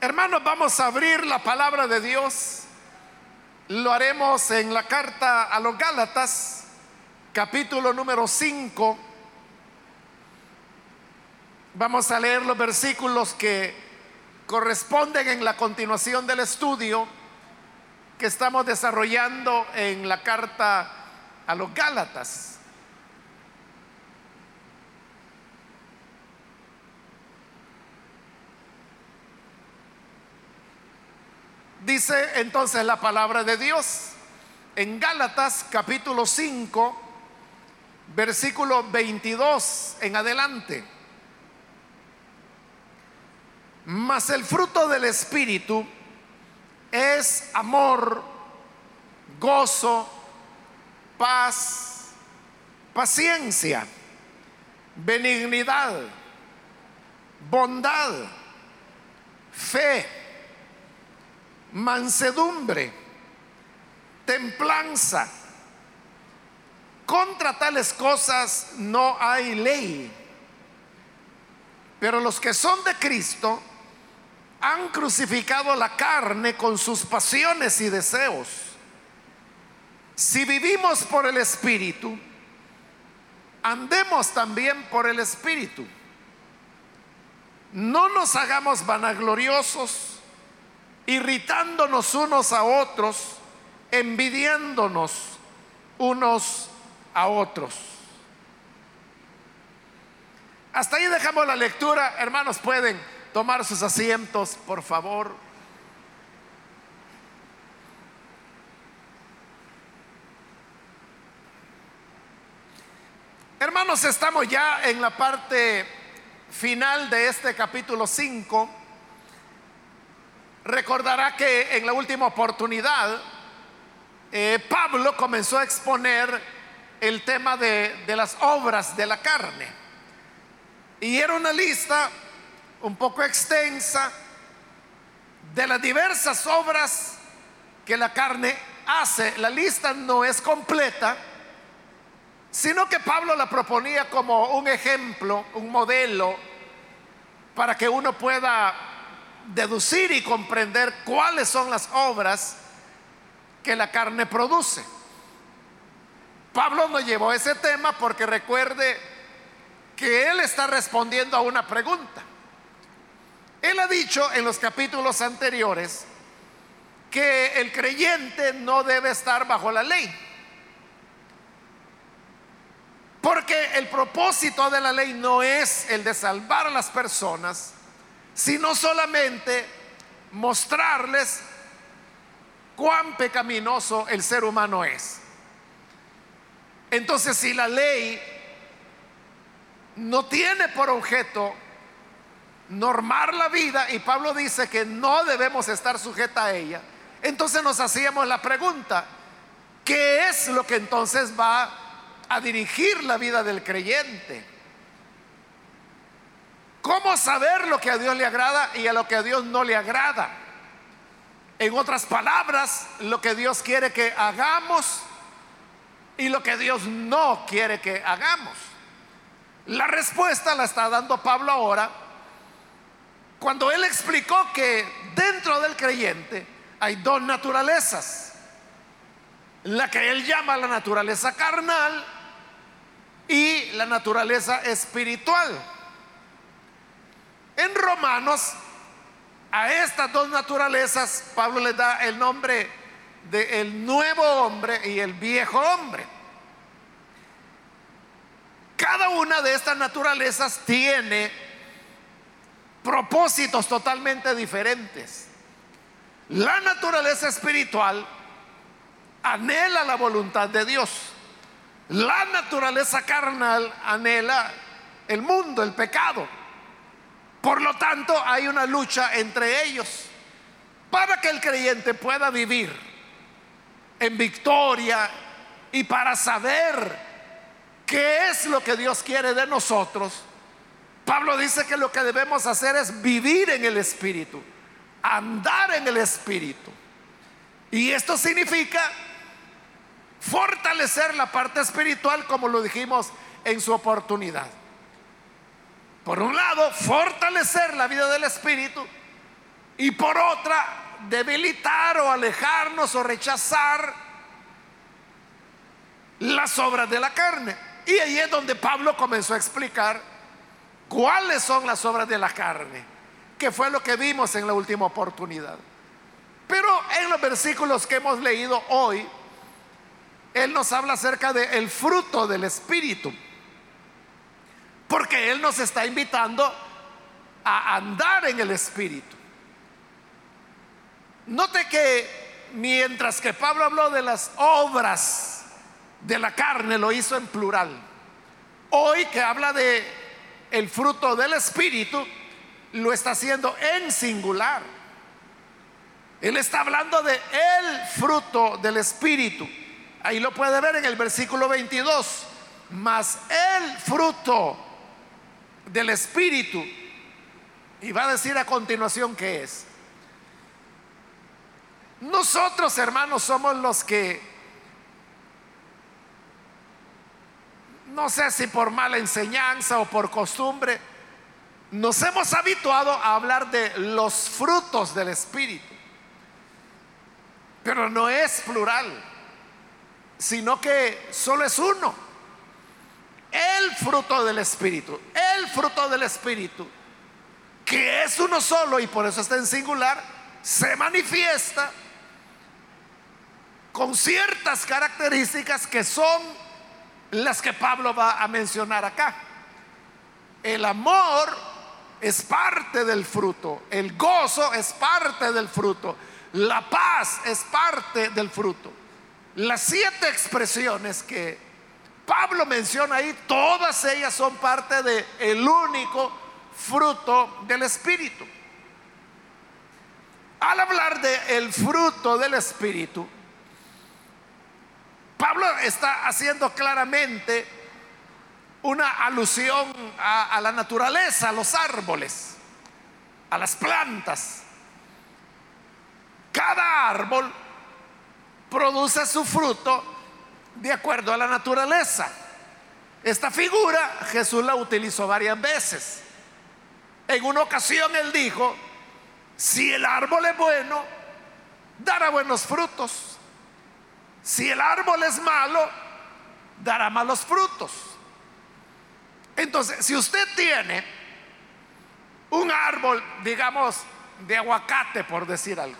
Hermanos, vamos a abrir la palabra de Dios. Lo haremos en la carta a los Gálatas, capítulo número 5. Vamos a leer los versículos que corresponden en la continuación del estudio que estamos desarrollando en la carta a los Gálatas. Dice entonces la palabra de Dios en Gálatas capítulo 5, versículo 22 en adelante. Mas el fruto del Espíritu es amor, gozo, paz, paciencia, benignidad, bondad, fe mansedumbre, templanza. Contra tales cosas no hay ley. Pero los que son de Cristo han crucificado la carne con sus pasiones y deseos. Si vivimos por el Espíritu, andemos también por el Espíritu. No nos hagamos vanagloriosos irritándonos unos a otros, envidiándonos unos a otros. Hasta ahí dejamos la lectura. Hermanos, pueden tomar sus asientos, por favor. Hermanos, estamos ya en la parte final de este capítulo 5 Recordará que en la última oportunidad eh, Pablo comenzó a exponer el tema de, de las obras de la carne. Y era una lista un poco extensa de las diversas obras que la carne hace. La lista no es completa, sino que Pablo la proponía como un ejemplo, un modelo, para que uno pueda deducir y comprender cuáles son las obras que la carne produce. Pablo no llevó ese tema porque recuerde que él está respondiendo a una pregunta. Él ha dicho en los capítulos anteriores que el creyente no debe estar bajo la ley. Porque el propósito de la ley no es el de salvar a las personas, sino solamente mostrarles cuán pecaminoso el ser humano es. Entonces, si la ley no tiene por objeto normar la vida, y Pablo dice que no debemos estar sujeta a ella, entonces nos hacíamos la pregunta, ¿qué es lo que entonces va a dirigir la vida del creyente? ¿Cómo saber lo que a Dios le agrada y a lo que a Dios no le agrada? En otras palabras, lo que Dios quiere que hagamos y lo que Dios no quiere que hagamos. La respuesta la está dando Pablo ahora cuando él explicó que dentro del creyente hay dos naturalezas. La que él llama la naturaleza carnal y la naturaleza espiritual. En Romanos, a estas dos naturalezas, Pablo les da el nombre de el nuevo hombre y el viejo hombre. Cada una de estas naturalezas tiene propósitos totalmente diferentes. La naturaleza espiritual anhela la voluntad de Dios. La naturaleza carnal anhela el mundo, el pecado. Por lo tanto, hay una lucha entre ellos para que el creyente pueda vivir en victoria y para saber qué es lo que Dios quiere de nosotros. Pablo dice que lo que debemos hacer es vivir en el Espíritu, andar en el Espíritu. Y esto significa fortalecer la parte espiritual como lo dijimos en su oportunidad. Por un lado, fortalecer la vida del Espíritu y por otra debilitar o alejarnos o rechazar las obras de la carne. Y ahí es donde Pablo comenzó a explicar cuáles son las obras de la carne, que fue lo que vimos en la última oportunidad. Pero en los versículos que hemos leído hoy, Él nos habla acerca del fruto del Espíritu. Porque Él nos está invitando a andar en el Espíritu. Note que mientras que Pablo habló de las obras de la carne, lo hizo en plural. Hoy que habla de el fruto del Espíritu, lo está haciendo en singular. Él está hablando de el fruto del Espíritu. Ahí lo puede ver en el versículo 22. Mas el fruto del Espíritu. Y va a decir a continuación qué es. Nosotros, hermanos, somos los que, no sé si por mala enseñanza o por costumbre, nos hemos habituado a hablar de los frutos del Espíritu. Pero no es plural, sino que solo es uno. El fruto del Espíritu, el fruto del Espíritu, que es uno solo y por eso está en singular, se manifiesta con ciertas características que son las que Pablo va a mencionar acá. El amor es parte del fruto, el gozo es parte del fruto, la paz es parte del fruto. Las siete expresiones que Pablo menciona ahí, todas ellas son parte del el único fruto del Espíritu. Al hablar de el fruto del Espíritu, Pablo está haciendo claramente una alusión a, a, la naturaleza, a los árboles, a las plantas. Cada árbol produce su fruto de acuerdo a la naturaleza. Esta figura Jesús la utilizó varias veces. En una ocasión él dijo, si el árbol es bueno, dará buenos frutos. Si el árbol es malo, dará malos frutos. Entonces, si usted tiene un árbol, digamos, de aguacate, por decir algo,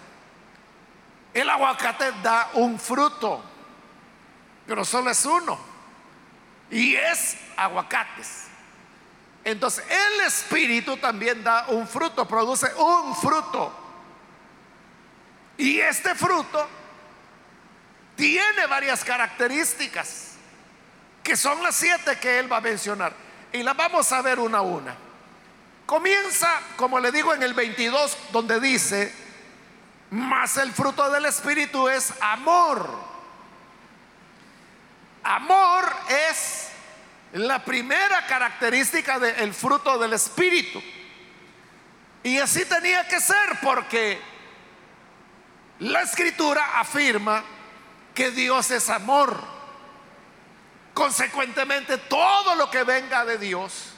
el aguacate da un fruto, pero solo es uno, y es aguacates. Entonces, el espíritu también da un fruto, produce un fruto. Y este fruto tiene varias características, que son las siete que él va a mencionar. Y las vamos a ver una a una. Comienza, como le digo, en el 22, donde dice, más el fruto del Espíritu es amor. Amor es la primera característica del fruto del Espíritu. Y así tenía que ser porque la escritura afirma que Dios es amor. Consecuentemente, todo lo que venga de Dios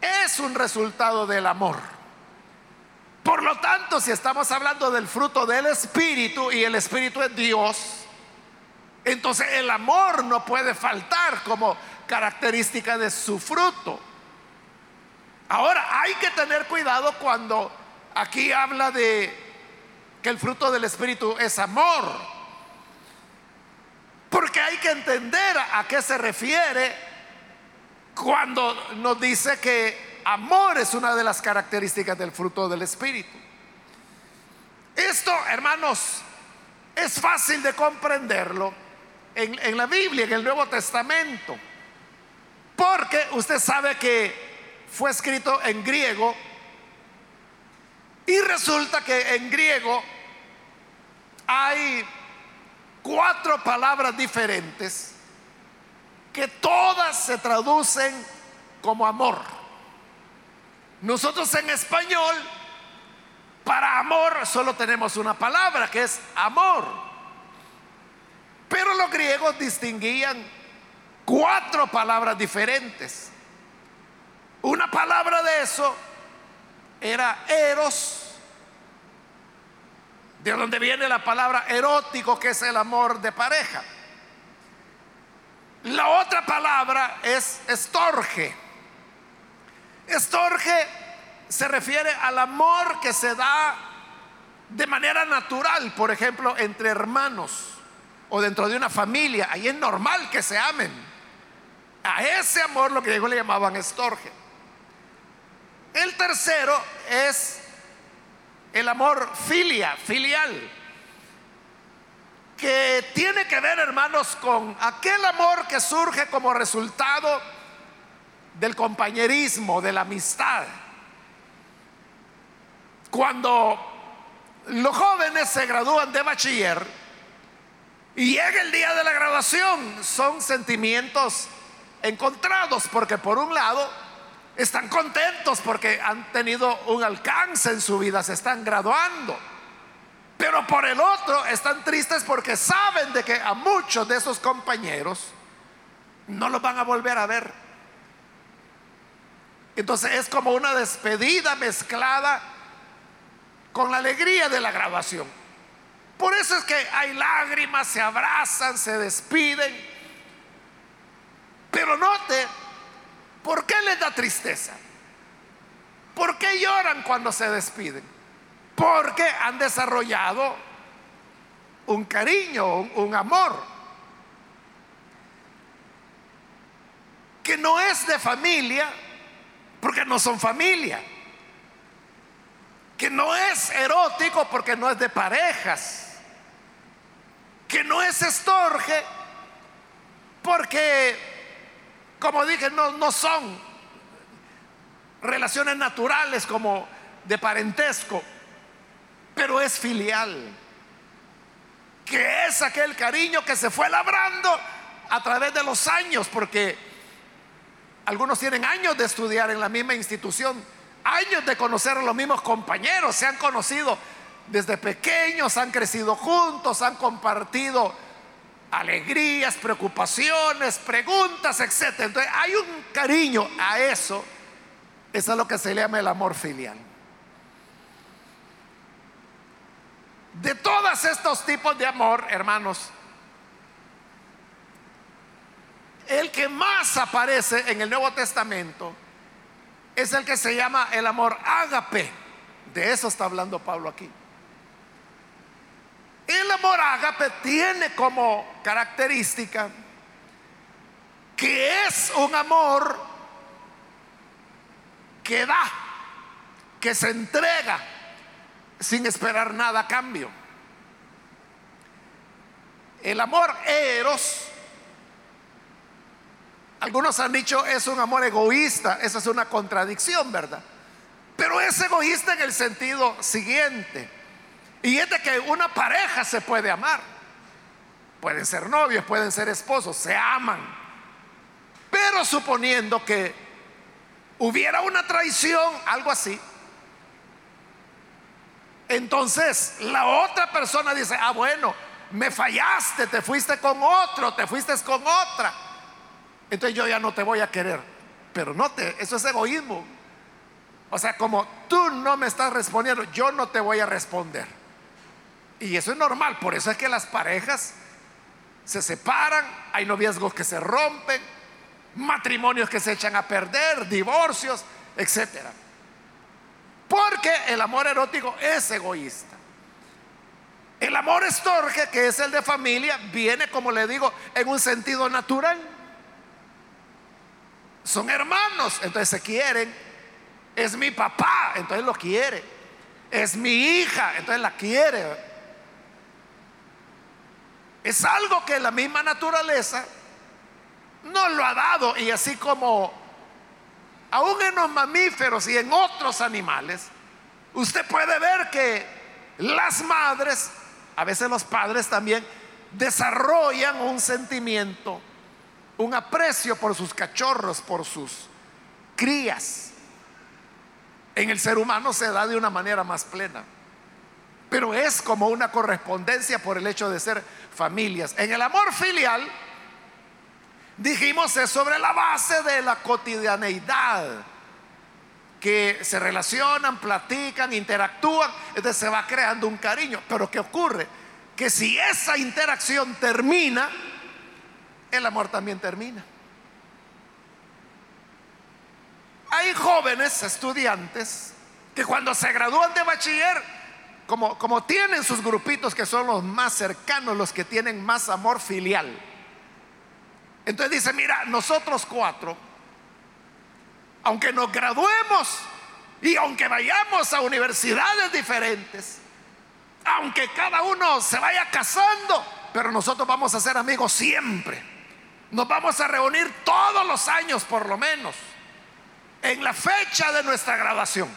es un resultado del amor. Por lo tanto, si estamos hablando del fruto del Espíritu y el Espíritu es Dios, entonces el amor no puede faltar como característica de su fruto. Ahora, hay que tener cuidado cuando aquí habla de que el fruto del Espíritu es amor. Porque hay que entender a qué se refiere cuando nos dice que amor es una de las características del fruto del Espíritu. Esto, hermanos, es fácil de comprenderlo en, la Biblia, en el Nuevo Testamento. Porque usted sabe que fue escrito en griego y resulta que en griego hay cuatro palabras diferentes que todas se traducen como amor. Nosotros en español, para amor solo tenemos una palabra que es amor. Pero los griegos distinguían cuatro palabras diferentes. Una palabra de eso era eros, de donde viene la palabra erótico, que es el amor de pareja. La otra palabra es estorge. Estorge se refiere al amor que se da de manera natural, por ejemplo, entre hermanos o dentro de una familia. Ahí es normal que se amen. A ese amor lo que ellos le llamaban estorge. El tercero es el amor filia, filial, que tiene que ver, hermanos, con aquel amor que surge como resultado del compañerismo, de la amistad. Cuando los jóvenes se gradúan de bachiller y llega el día de la graduación, son sentimientos encontrados, porque por un lado están contentos porque han tenido un alcance en su vida, se están graduando. Pero por el otro están tristes porque saben de que a muchos de esos compañeros no los van a volver a ver. Entonces es como una despedida mezclada con la alegría de la graduación. Por eso es que hay lágrimas, se abrazan, se despiden. Pero note, ¿por qué les da tristeza? ¿Por qué lloran cuando se despiden? Porque han desarrollado un cariño, un, amor, que no es de familia, porque no son familia, que no es erótico porque no es de parejas, que no es estorge porque como dije, no, no son relaciones naturales como de parentesco, pero es filial, que es aquel cariño que se fue labrando a través de los años, porque algunos tienen años de estudiar en la misma institución, años de conocer a los mismos compañeros, se han conocido desde pequeños, han crecido juntos, han compartido alegrías, preocupaciones, preguntas, etc. Entonces hay un cariño a eso. Eso es lo que se llama el amor filial. De todos estos tipos de amor, hermanos, el que más aparece en el Nuevo Testamento es el que se llama el amor ágape. De eso está hablando Pablo aquí. El amor ágape tiene como característica que es un amor que da, que se entrega sin esperar nada a cambio. El amor eros, algunos han dicho es un amor egoísta, esa es una contradicción, ¿verdad? Pero es egoísta en el sentido siguiente y es de que una pareja se puede amar. Pueden ser novios, pueden ser esposos, se aman. Pero suponiendo que hubiera una traición, algo así, entonces la otra persona dice, ah, bueno, me fallaste, te fuiste con otro, te fuiste con otra. Entonces yo ya no te voy a querer. Pero no te, eso es egoísmo. O sea, como tú no me estás respondiendo, yo no te voy a responder. Y eso es normal, por eso es que las parejas se separan, hay noviazgos que se rompen, matrimonios que se echan a perder, divorcios, etc. Porque el amor erótico es egoísta. El amor estorge, que es el de familia, viene, como le digo, en un sentido natural. Son hermanos, entonces se quieren. Es mi papá, entonces lo quiere. Es mi hija, entonces la quiere. Es algo que la misma naturaleza nos lo ha dado y así como aún en los mamíferos y en otros animales, usted puede ver que las madres, a veces los padres también, desarrollan un sentimiento, un aprecio por sus cachorros, por sus crías. En el ser humano se da de una manera más plena pero es como una correspondencia por el hecho de ser familias. En el amor filial, dijimos, es sobre la base de la cotidianeidad, que se relacionan, platican, interactúan, entonces se va creando un cariño. Pero ¿qué ocurre? Que si esa interacción termina, el amor también termina. Hay jóvenes estudiantes que cuando se gradúan de bachiller, como, tienen sus grupitos que son los más cercanos, los que tienen más amor filial. Entonces dice, mira, nosotros cuatro aunque nos graduemos y aunque vayamos a universidades diferentes, aunque cada uno se vaya casando, pero nosotros vamos a ser amigos siempre. Nos vamos a reunir todos los años por lo menos, en la fecha de nuestra graduación.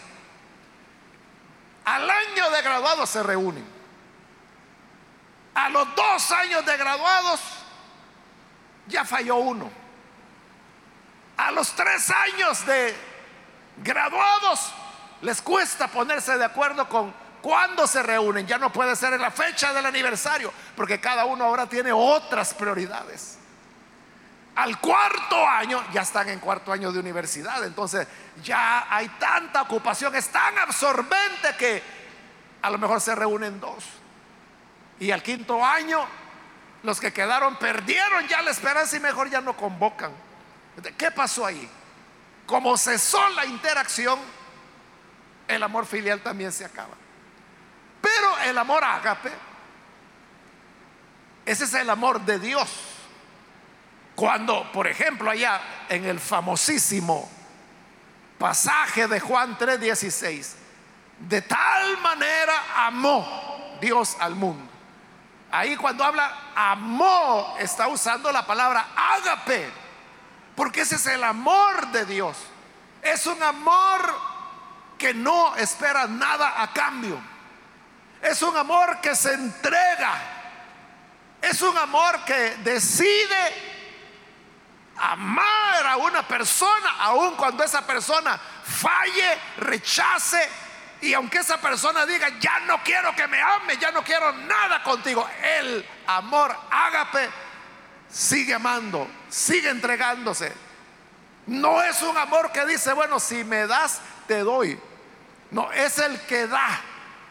Al año de graduados se reúnen. A los dos años de graduados ya falló uno. A los tres años de graduados les cuesta ponerse de acuerdo con cuándo se reúnen. Ya no puede ser en la fecha del aniversario, porque cada uno ahora tiene otras prioridades. Al cuarto año, ya están en cuarto año de universidad, entonces ya hay tanta ocupación, es tan absorbente que a lo mejor se reúnen dos. Y al quinto año, los que quedaron perdieron ya la esperanza y mejor ya no convocan. ¿Qué pasó ahí? Como cesó la interacción, el amor filial también se acaba. Pero el amor ágape, ese es el amor de Dios. Cuando, por ejemplo, allá en el famosísimo pasaje de Juan 3:16, de tal manera amó Dios al mundo. Ahí cuando habla amó, está usando la palabra ágape porque ese es el amor de Dios. Es un amor que no espera nada a cambio. Es un amor que se entrega. Es un amor que decide amar a una persona, aun cuando esa persona falle, rechace, y aunque esa persona diga, ya no quiero que me ame, ya no quiero nada contigo, el amor ágape sigue amando, sigue entregándose. No es un amor que dice, bueno, si me das, te doy. No, es el que da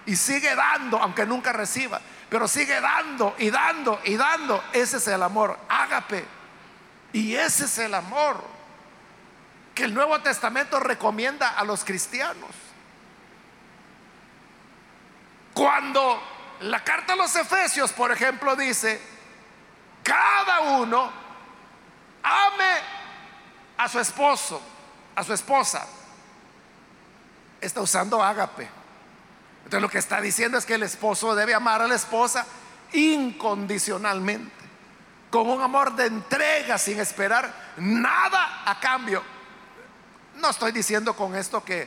y sigue dando, aunque nunca reciba, pero sigue dando y dando y dando. Ese es el amor, ágape. Y ese es el amor que el Nuevo Testamento recomienda a los cristianos. Cuando la carta a los Efesios, por ejemplo, dice, cada uno ame a su esposo, a su esposa. Está usando ágape. Entonces lo que está diciendo es que el esposo debe amar a la esposa incondicionalmente, con un amor de entrega sin esperar nada a cambio. No estoy diciendo con esto que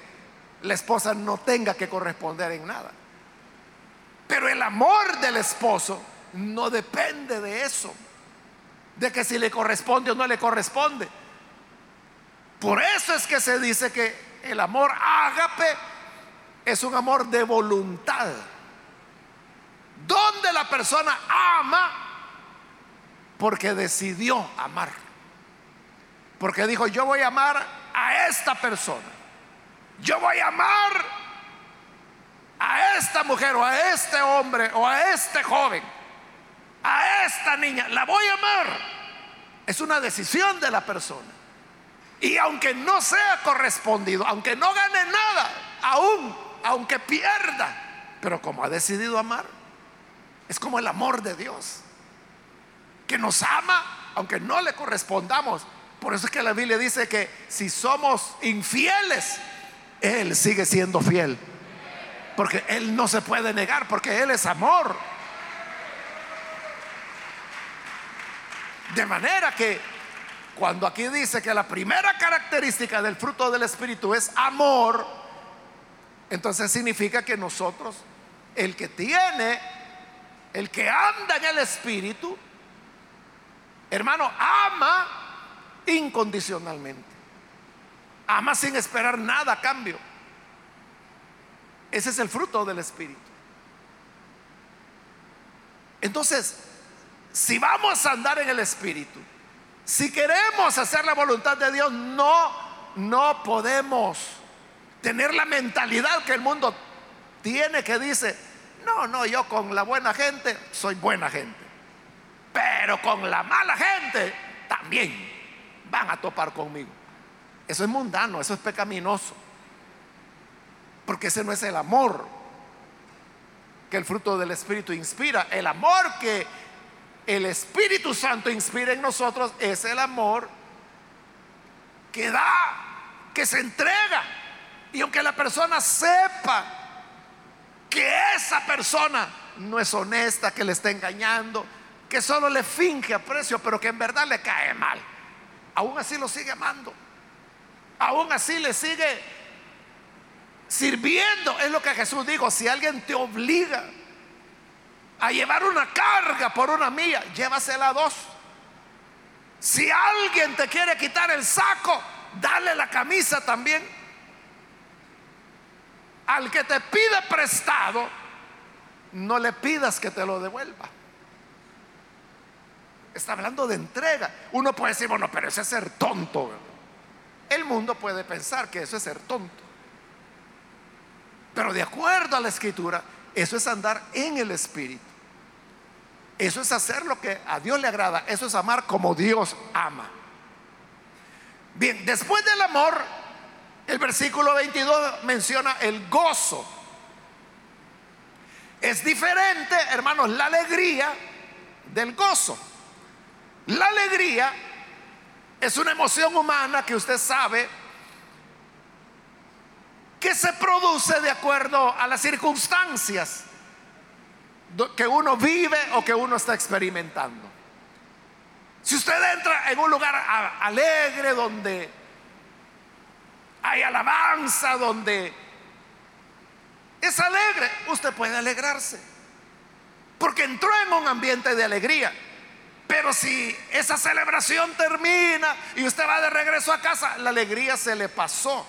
la esposa no tenga que corresponder en nada. Pero el amor del esposo no depende de eso de que si le corresponde o no le corresponde. Por eso es que se dice que el amor ágape es un amor de voluntad. Donde la persona ama porque decidió amar. Porque dijo, yo voy a amar a esta persona. Yo voy a amar a esta mujer o a este hombre o a este joven a esta niña, la voy a amar. Es una decisión de la persona. Y aunque no sea correspondido, aunque no gane nada, aún, aunque pierda, pero como ha decidido amar, es como el amor de Dios, que nos ama aunque no le correspondamos. Por eso es que la Biblia dice que si somos infieles, Él sigue siendo fiel. Porque Él no se puede negar, porque Él es amor. De manera que cuando aquí dice que la primera característica del fruto del Espíritu es amor, entonces significa que nosotros, el que tiene, el que anda en el Espíritu, hermano, ama incondicionalmente. Ama sin esperar nada a cambio. Ese es el fruto del Espíritu. Entonces, si vamos a andar en el Espíritu, si queremos hacer la voluntad de Dios, no, no podemos tener la mentalidad que el mundo tiene que dice, no, no, yo con la buena gente soy buena gente, pero con la mala gente también van a topar conmigo. Eso es mundano, eso es pecaminoso, porque ese no es el amor que el fruto del Espíritu inspira. El amor que el Espíritu Santo inspira en nosotros es el amor que da, que se entrega. Y aunque la persona sepa que esa persona no es honesta, que le está engañando, que solo le finge aprecio, pero que en verdad le cae mal, aún así lo sigue amando. Aún así le sigue sirviendo. Es lo que Jesús dijo, si alguien te obliga a llevar una carga por una mía, llévasela dos. Si alguien te quiere quitar el saco, dale la camisa también. Al que te pide prestado, no le pidas que te lo devuelva. Está hablando de entrega. Uno puede decir, bueno, pero ese es ser tonto. El mundo puede pensar que eso es ser tonto. Pero de acuerdo a la escritura, eso es andar en el Espíritu. Eso es hacer lo que a Dios le agrada. Eso es amar como Dios ama. Bien, después del amor, el versículo 22 menciona el gozo. Es diferente, hermanos, la alegría del gozo. La alegría es una emoción humana que usted sabe que se produce de acuerdo a las circunstancias que uno vive o que uno está experimentando. Si usted entra en un lugar alegre donde hay alabanza, donde es alegre, usted puede alegrarse. Porque entró en un ambiente de alegría. Pero si esa celebración termina y usted va de regreso a casa, la alegría se le pasó.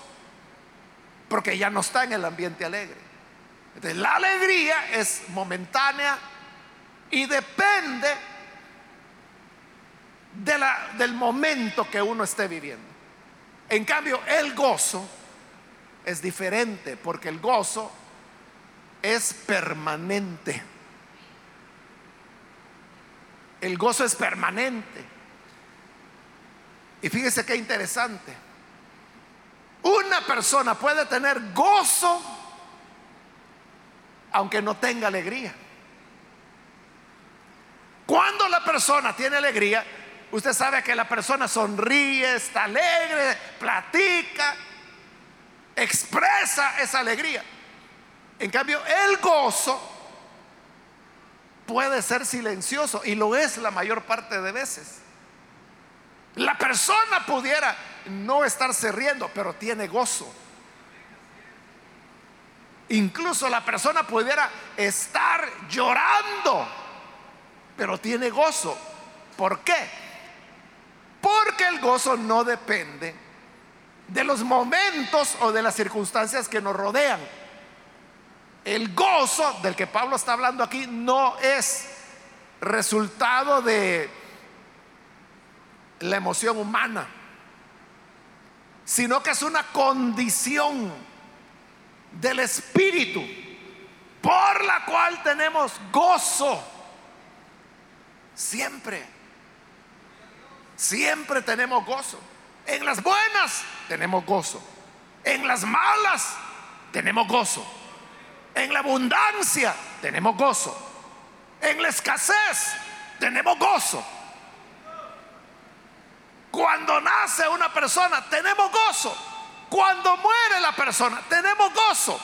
Porque ya no está en el ambiente alegre la alegría es momentánea y depende de la, del momento que uno esté viviendo. En cambio, el gozo es diferente porque el gozo es permanente. El gozo es permanente. Y fíjese qué interesante. Una persona puede tener gozo aunque no tenga alegría. Cuando la persona tiene alegría, usted sabe que la persona sonríe, está alegre, platica, expresa esa alegría. En cambio, el gozo puede ser silencioso y lo es la mayor parte de veces. La persona pudiera no estarse riendo, pero tiene gozo. Incluso la persona pudiera estar llorando, pero tiene gozo. ¿Por qué? Porque el gozo no depende de los momentos o de las circunstancias que nos rodean. El gozo del que Pablo está hablando aquí no es resultado de la emoción humana, sino que es una condición del Espíritu, por la cual tenemos gozo. Siempre, siempre tenemos gozo. En las buenas tenemos gozo. En las malas tenemos gozo. En la abundancia tenemos gozo. En la escasez tenemos gozo. Cuando nace una persona tenemos gozo. Cuando muere la persona, tenemos gozo.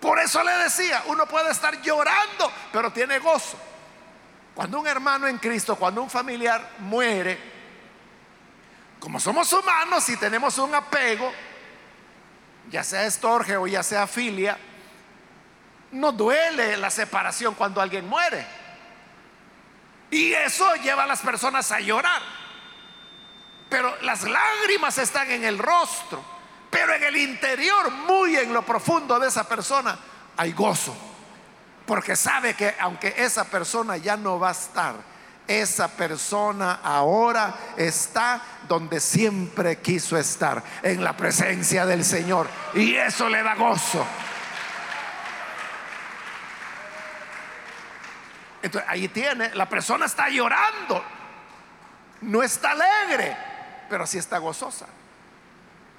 Por eso le decía, uno puede estar llorando, pero tiene gozo. Cuando un hermano en Cristo, cuando un familiar muere, como somos humanos y tenemos un apego, ya sea estorge o ya sea filia, no duele la separación cuando alguien muere. Y eso lleva a las personas a llorar. Pero las lágrimas están en el rostro. Pero en el interior, muy en lo profundo de esa persona, hay gozo. Porque sabe que aunque esa persona ya no va a estar, esa persona ahora está donde siempre quiso estar, en la presencia del Señor. Y eso le da gozo. Entonces ahí tiene, la persona está llorando, no está alegre, pero sí está gozosa.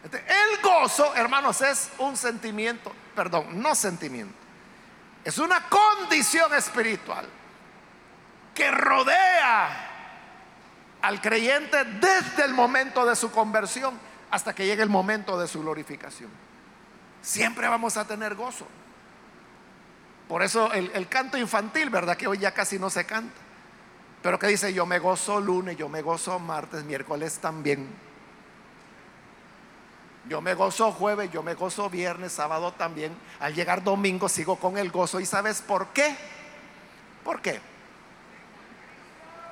el gozo, hermanos, es un sentimiento, perdón, no sentimiento, es una condición espiritual que rodea al creyente desde el momento de su conversión hasta que llegue el momento de su glorificación. Siempre vamos a tener gozo. Por eso el, canto infantil, ¿verdad? Que hoy ya casi no se canta. Pero que dice, yo me gozo lunes, yo me gozo martes, miércoles también. Yo me gozo jueves, yo me gozo viernes, sábado también. Al llegar domingo sigo con el gozo. ¿Y sabes por qué? ¿Por qué?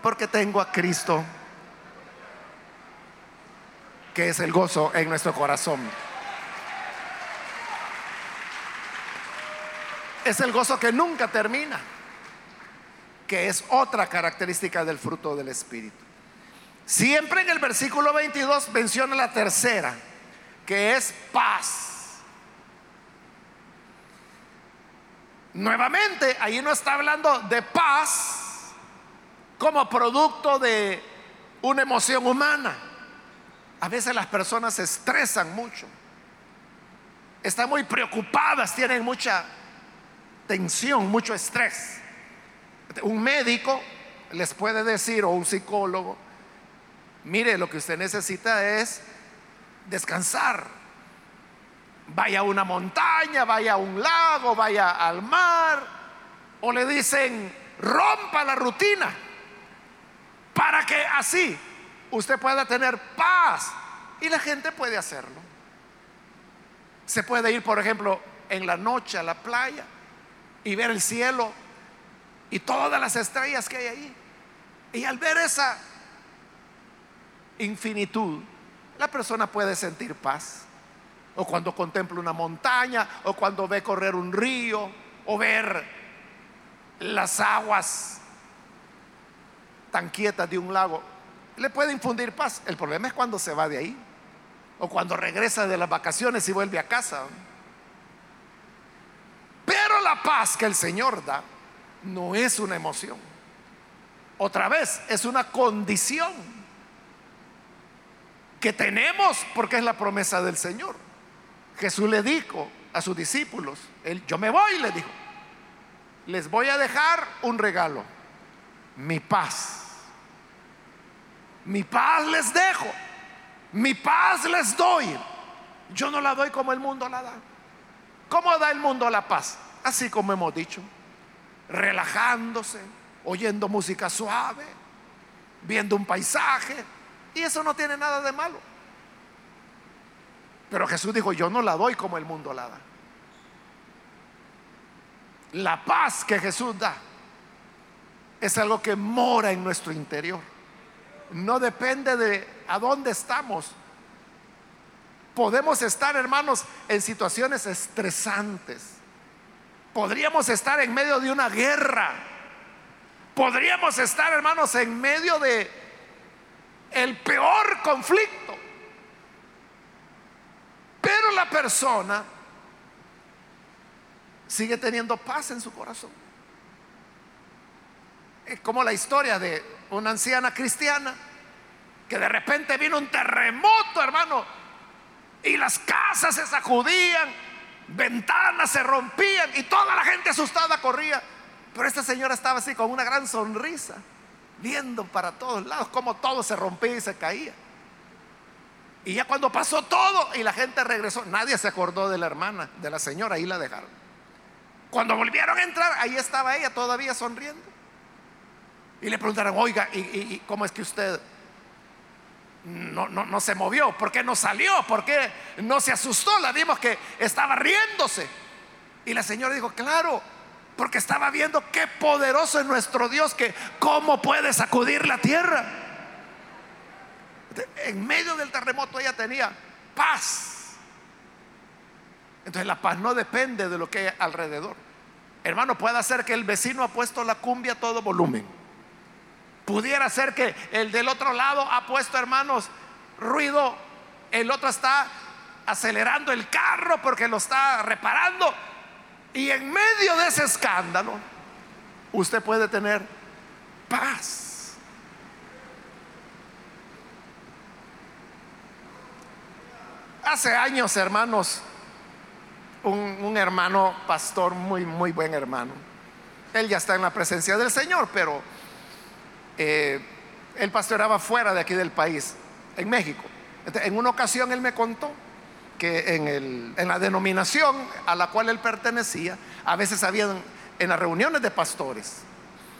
Porque tengo a Cristo, que es el gozo en nuestro corazón. Es el gozo que nunca termina, que es otra característica del fruto del Espíritu. Siempre en el versículo 22 menciona la tercera, que es paz. Nuevamente, ahí no está hablando de paz como producto de una emoción humana. A veces las personas se estresan mucho, están muy preocupadas, tienen mucha tensión, mucho estrés. Un médico les puede decir, o un psicólogo, mire, lo que usted necesita es descansar. Vaya a una montaña, vaya a un lago, vaya al mar, o le dicen, rompa la rutina, para que así usted pueda tener paz. Y la gente puede hacerlo. Se puede ir, por ejemplo, en la noche a la playa y ver el cielo y todas las estrellas que hay ahí. Y al ver esa infinitud, la persona puede sentir paz. O cuando contempla una montaña, o cuando ve correr un río, o ver las aguas tan quietas de un lago, le puede infundir paz. El problema es cuando se va de ahí, o cuando regresa de las vacaciones y vuelve a casa. La paz que el Señor da no es una emoción. Otra vez, es una condición que tenemos porque es la promesa del Señor. Jesús le dijo a sus discípulos, él, yo me voy, le dijo, les voy a dejar un regalo, mi paz. Mi paz les dejo, mi paz les doy. Yo no la doy como el mundo la da. ¿Cómo da el mundo la paz? Así como hemos dicho, relajándose, oyendo música suave, viendo un paisaje, y eso no tiene nada de malo. Pero Jesús dijo, yo no la doy como el mundo la da. La paz que Jesús da es algo que mora en nuestro interior. No depende de a dónde estamos Podemos estar, hermanos, en situaciones estresantes. Podríamos estar en medio de una guerra. Podríamos estar, hermanos, en medio de el peor conflicto. Pero la persona sigue teniendo paz en su corazón. Es como la historia de una anciana cristiana que de repente vino un terremoto, hermano, y las casas se sacudían, ventanas se rompían y toda la gente asustada corría. Pero esta señora estaba así con una gran sonrisa, viendo para todos lados cómo todo se rompía y se caía. Y ya cuando pasó todo y la gente regresó, nadie se acordó de la hermana, de la señora, ahí la dejaron. Cuando volvieron a entrar, ahí estaba ella todavía sonriendo. Y le preguntaron, oiga, ¿y, cómo es que usted no, no, no se movió? ¿Por qué no salió? ¿Por qué no se asustó? La vimos que estaba riéndose. Y la señora dijo, claro, porque estaba viendo qué poderoso es nuestro Dios, que cómo puede sacudir la tierra. En medio del terremoto ella tenía paz. Entonces la paz no depende de lo que hay alrededor. Hermano, puede ser que el vecino ha puesto la cumbia a todo volumen Pudiera ser que el del otro lado ha puesto, hermanos, ruido, el otro está acelerando el carro porque lo está reparando. Y en medio de ese escándalo, usted puede tener paz. Hace años, hermanos, un, hermano pastor, muy, muy buen hermano, él ya está en la presencia del Señor, pero eh, él pastoraba fuera de aquí del país, en México. en una ocasión él me contó que en, en, la denominación a la cual él pertenecía, a veces habían en las reuniones de pastores,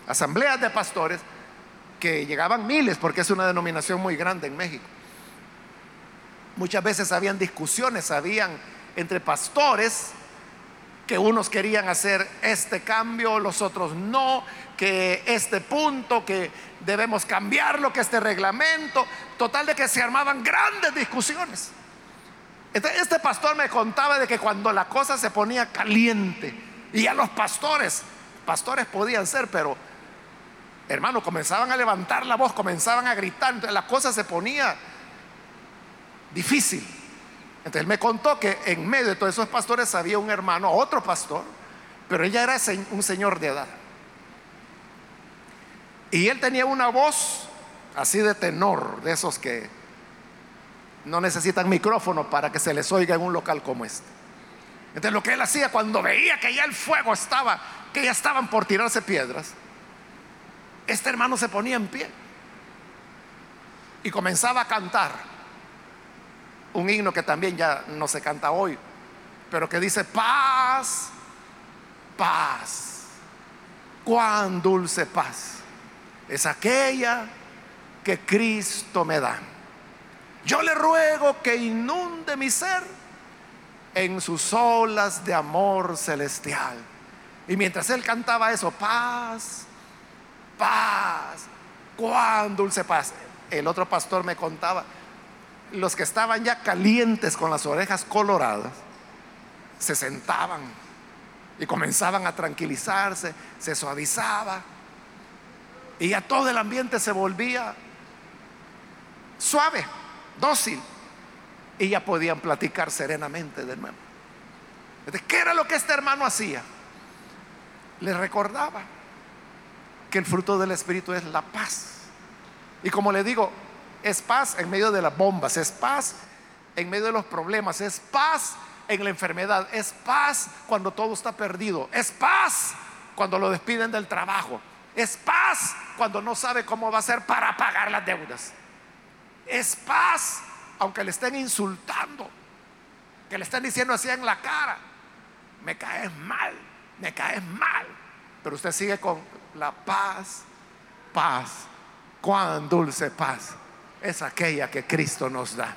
asambleas de pastores, que llegaban miles, porque es una denominación muy grande en México. Muchas veces habían discusiones, habían entre pastores que unos querían hacer este cambio, los otros no, que este punto, que debemos cambiarlo, que este reglamento, total de que se armaban grandes discusiones. Este pastor me contaba de que cuando la cosa se ponía caliente y a los pastores, pastores podían ser, pero hermano, comenzaban a levantar la voz, comenzaban a gritar, entonces la cosa se ponía difícil. Entonces él me contó que en medio de todos esos pastores había un hermano, otro pastor, pero ella era un señor de edad. Y él tenía una voz así de tenor, de esos que no necesitan micrófono para que se les oiga en un local como este. Entonces lo que él hacía cuando veía que ya el fuego estaba, que ya estaban por tirarse piedras, este hermano se ponía en pie y comenzaba a cantar un himno que también ya no se canta hoy, pero que dice paz, paz, cuán dulce paz es aquella que Cristo me da. Yo le ruego que inunde mi ser en sus olas de amor celestial. Y mientras él cantaba eso, paz, paz, cuán dulce paz. El otro pastor me contaba, los que estaban ya calientes con las orejas coloradas, se sentaban y comenzaban a tranquilizarse, se suavizaba y ya todo el ambiente se volvía suave dócil. Y ya podían platicar serenamente de nuevo. ¿Qué era lo que este hermano hacía? Le recordaba que el fruto del Espíritu es la paz. Y como le digo, es paz en medio de las bombas, es paz en medio de los problemas, es paz en la enfermedad, es paz cuando todo está perdido, es paz cuando lo despiden del trabajo, es paz cuando no sabe cómo va a ser para pagar las deudas es paz, aunque le estén insultando, que le estén diciendo así en la cara, me caes mal, me caes mal, pero usted sigue con la paz, paz, cuán dulce paz es aquella que Cristo nos da.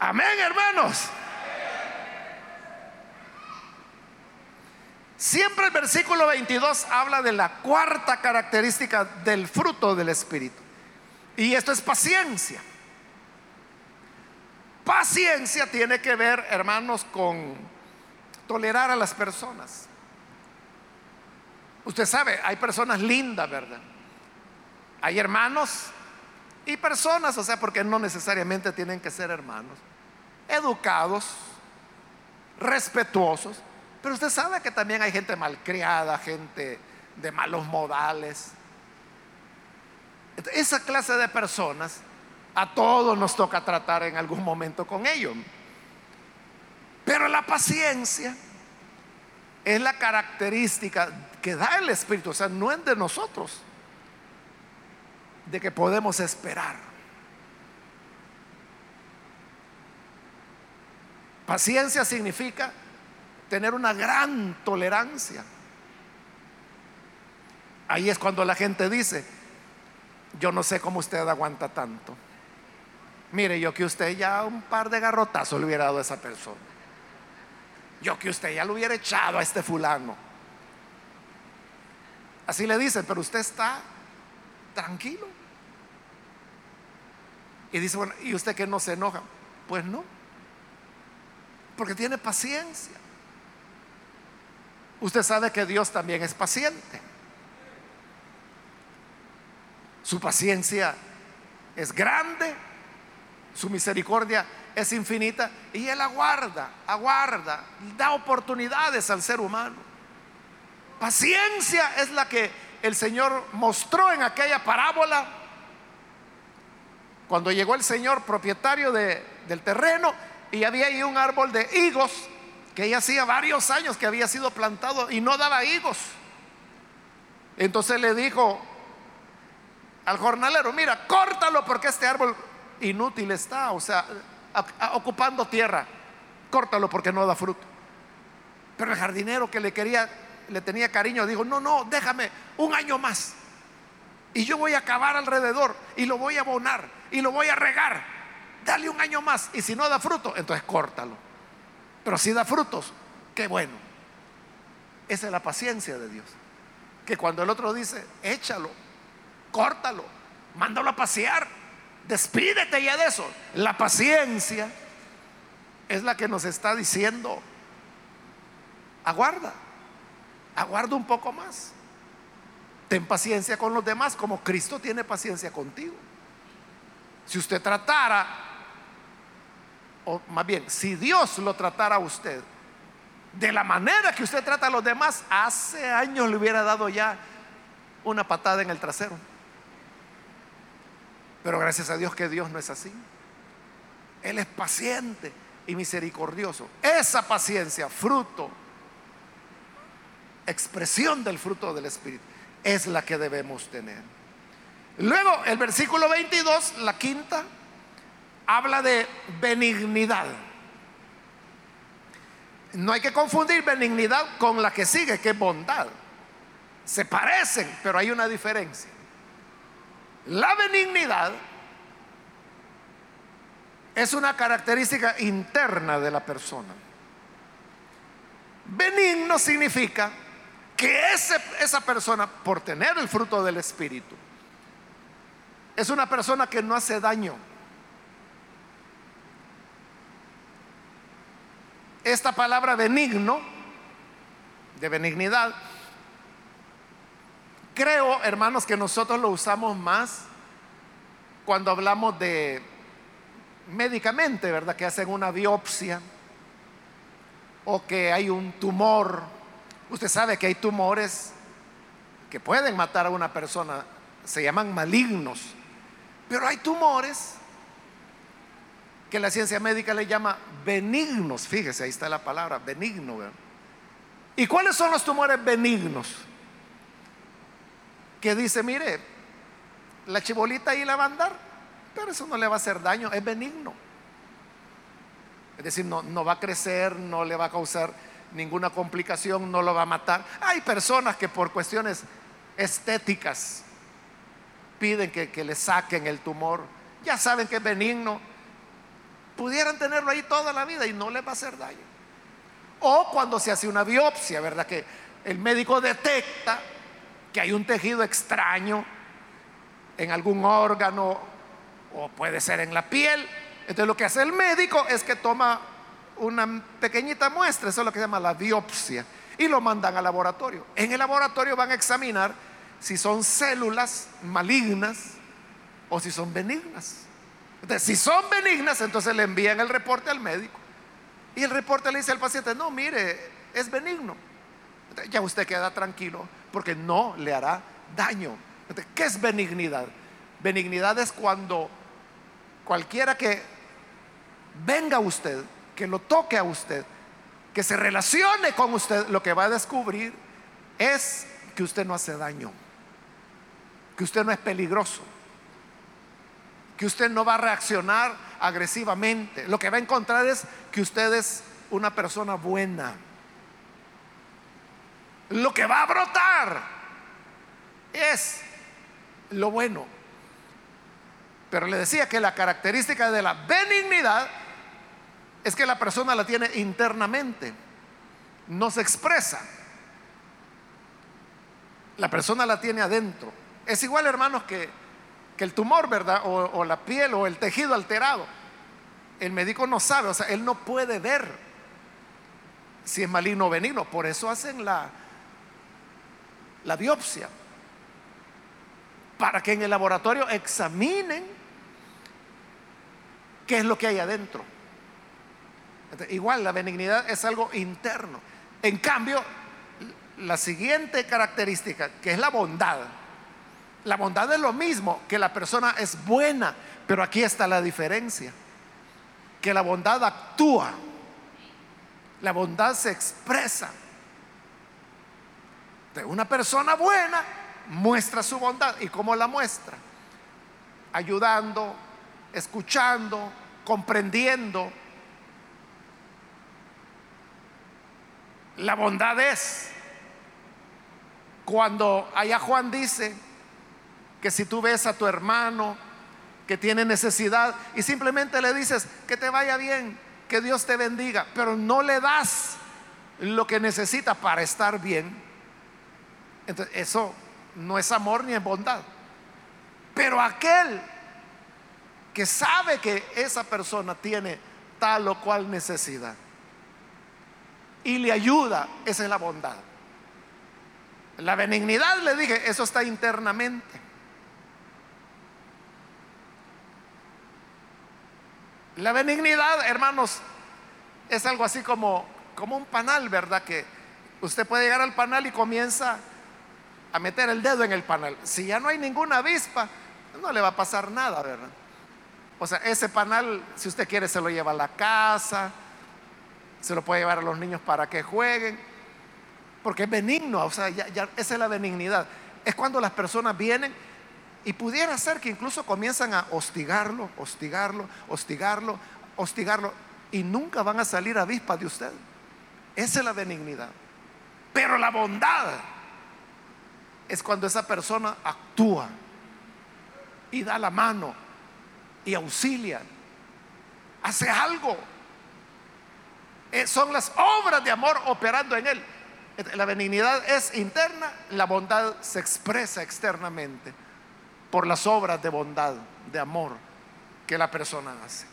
Amén, hermanos. Siempre el versículo 22 habla de la cuarta característica del fruto del Espíritu. Y esto es paciencia. Paciencia tiene que ver, hermanos, con tolerar a las personas. Usted sabe, hay personas lindas, ¿verdad? Hay hermanos y personas, o sea, porque no necesariamente tienen que ser hermanos, educados, respetuosos, pero usted sabe que también hay gente malcriada, gente de malos modales, esa clase de personas, a todos nos toca tratar en algún momento con ellos. Pero la paciencia es la característica que da el Espíritu, o sea, no es de nosotros, de que podemos esperar. Paciencia significa tener una gran tolerancia. Ahí es cuando la gente dice, yo no sé cómo usted aguanta tanto. Mire, yo que usted ya un par de garrotazos le hubiera dado a esa persona. Yo que usted ya lo hubiera echado a este fulano. Así le dicen, pero usted está tranquilo. Y dice, bueno, ¿y usted que no se enoja? Pues no. Porque tiene paciencia. Usted sabe que Dios también es paciente. Su paciencia es grande, su misericordia es infinita y Él aguarda, aguarda, da oportunidades al ser humano. Paciencia es la que el Señor mostró en aquella parábola cuando llegó el Señor propietario del terreno y había ahí un árbol de higos que ya hacía varios años que había sido plantado y no daba higos. Entonces le dijo al jornalero, mira, córtalo porque este árbol inútil está, o sea, ocupando tierra, córtalo porque no da fruto. Pero el jardinero que le quería, le tenía cariño, dijo, no, no, déjame un año más. Y yo voy a cavar alrededor y lo voy a abonar y lo voy a regar. Dale un año más. Y si no da fruto, entonces córtalo. Pero si da frutos, qué bueno. Esa es la paciencia de Dios. Que cuando el otro dice, échalo, córtalo, mándalo a pasear, despídete ya de eso. La paciencia es la que nos está diciendo, aguarda, aguarda un poco más. Ten paciencia con los demás como Cristo tiene paciencia contigo. Si usted tratara, o más bien, si Dios lo tratara a usted de la manera que usted trata a los demás, hace años le hubiera dado ya una patada en el trasero. Pero gracias a Dios que Dios no es así. Él es paciente y misericordioso. Esa paciencia, fruto, expresión del fruto del Espíritu es la que debemos tener. Luego, el versículo 22, la quinta, habla de benignidad. No hay que confundir benignidad con la que sigue, que es bondad. Se parecen, pero hay una diferencia. La benignidad es una característica interna de la persona. Benigno significa que esa persona, por tener el fruto del Espíritu, es una persona que no hace daño. Esta palabra benigno, de benignidad, creo, hermanos, que nosotros lo usamos más cuando hablamos de médicamente, ¿verdad? Que hacen una biopsia o que hay un tumor. Usted sabe que hay tumores que pueden matar a una persona, se llaman malignos, pero hay tumores que la ciencia médica le llama benignos. Fíjese, ahí está la palabra, benigno. ¿Y cuáles son los tumores benignos? Que dice, mire, la chibolita ahí la va a andar, pero eso no le va a hacer daño, es benigno. Es decir, no, no va a crecer, no le va a causar ninguna complicación, no lo va a matar. Hay personas que por cuestiones estéticas piden que, le saquen el tumor. Ya saben que es benigno. Pudieran tenerlo ahí toda la vida y no les va a hacer daño. O cuando se hace una biopsia, ¿verdad? Que el médico detecta que hay un tejido extraño en algún órgano o puede ser en la piel. Entonces lo que hace el médico es que toma una pequeñita muestra, eso es lo que se llama la biopsia, y lo mandan al laboratorio. En el laboratorio van a examinar si son células malignas o si son benignas. Entonces, si son benignas, entonces le envían el reporte al médico. Y el reporte le dice al paciente, no, mire, es benigno. ya usted queda tranquilo porque no le hará daño. ¿Qué es benignidad? Benignidad es cuando cualquiera que venga a usted que lo toque a usted, que se relacione con usted, lo que va a descubrir es que usted no hace daño, que usted no es peligroso, que usted no va a reaccionar agresivamente. Lo que va a encontrar es que usted es una persona buena. Lo que va a brotar es lo bueno. Pero le decía que la característica de la benignidad es que la persona la tiene internamente, no se expresa. La persona la tiene adentro. Es igual, hermanos, que, el tumor, ¿verdad? O, o, la piel o el tejido alterado. El médico no sabe, o sea, él no puede ver si es maligno o benigno. Por eso hacen la, la biopsia. para que en el laboratorio examinen qué es lo que hay adentro. igual la benignidad es algo interno. En cambio, la siguiente característica, que es la bondad, la bondad es lo mismo, que la persona es buena, pero aquí está la diferencia, que la bondad actúa, la bondad se expresa. De una persona buena muestra su bondad. ¿Y cómo la muestra? Ayudando, escuchando, comprendiendo. La bondad es cuando allá Juan dice que si tú ves a tu hermano que tiene necesidad y simplemente le dices que te vaya bien, que Dios te bendiga, pero no le das lo que necesita para estar bien, entonces eso no es amor ni es bondad. Pero aquel que sabe que esa persona tiene tal o cual necesidad y le ayuda, esa es la bondad. La benignidad, le dije, eso está internamente. La benignidad, hermanos, es algo así como, como un panal, ¿verdad? Que usted puede llegar al panal y comienza a meter el dedo en el panal. Si ya no hay ninguna avispa, no le va a pasar nada, ¿verdad? O sea, ese panal, si usted quiere, se lo lleva a la casa, se lo puede llevar a los niños para que jueguen porque es benigno, o sea, esa es la benignidad. Es cuando las personas vienen y pudiera ser que incluso comienzan a hostigarlo, hostigarlo, hostigarlo, hostigarlo, y nunca van a salir avispas de usted. Esa es la benignidad. Pero la bondad es cuando esa persona actúa y da la mano y auxilia, hace algo. Eh, son las obras de amor operando en él. La benignidad es interna, la bondad se expresa externamente por las obras de bondad, de amor que la persona hace.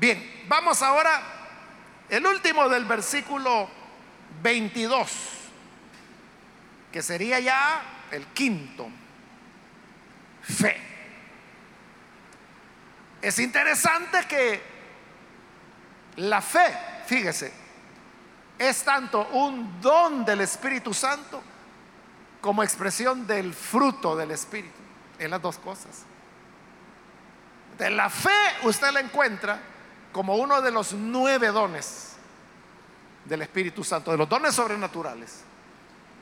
Bien, vamos ahora, el último del versículo 22, que sería ya el quinto, fe. Es interesante que la fe, fíjese, es tanto un don del Espíritu Santo como expresión del fruto del Espíritu. En las dos cosas. De la fe usted la encuentra como uno de los nueve dones del Espíritu Santo, de los dones sobrenaturales.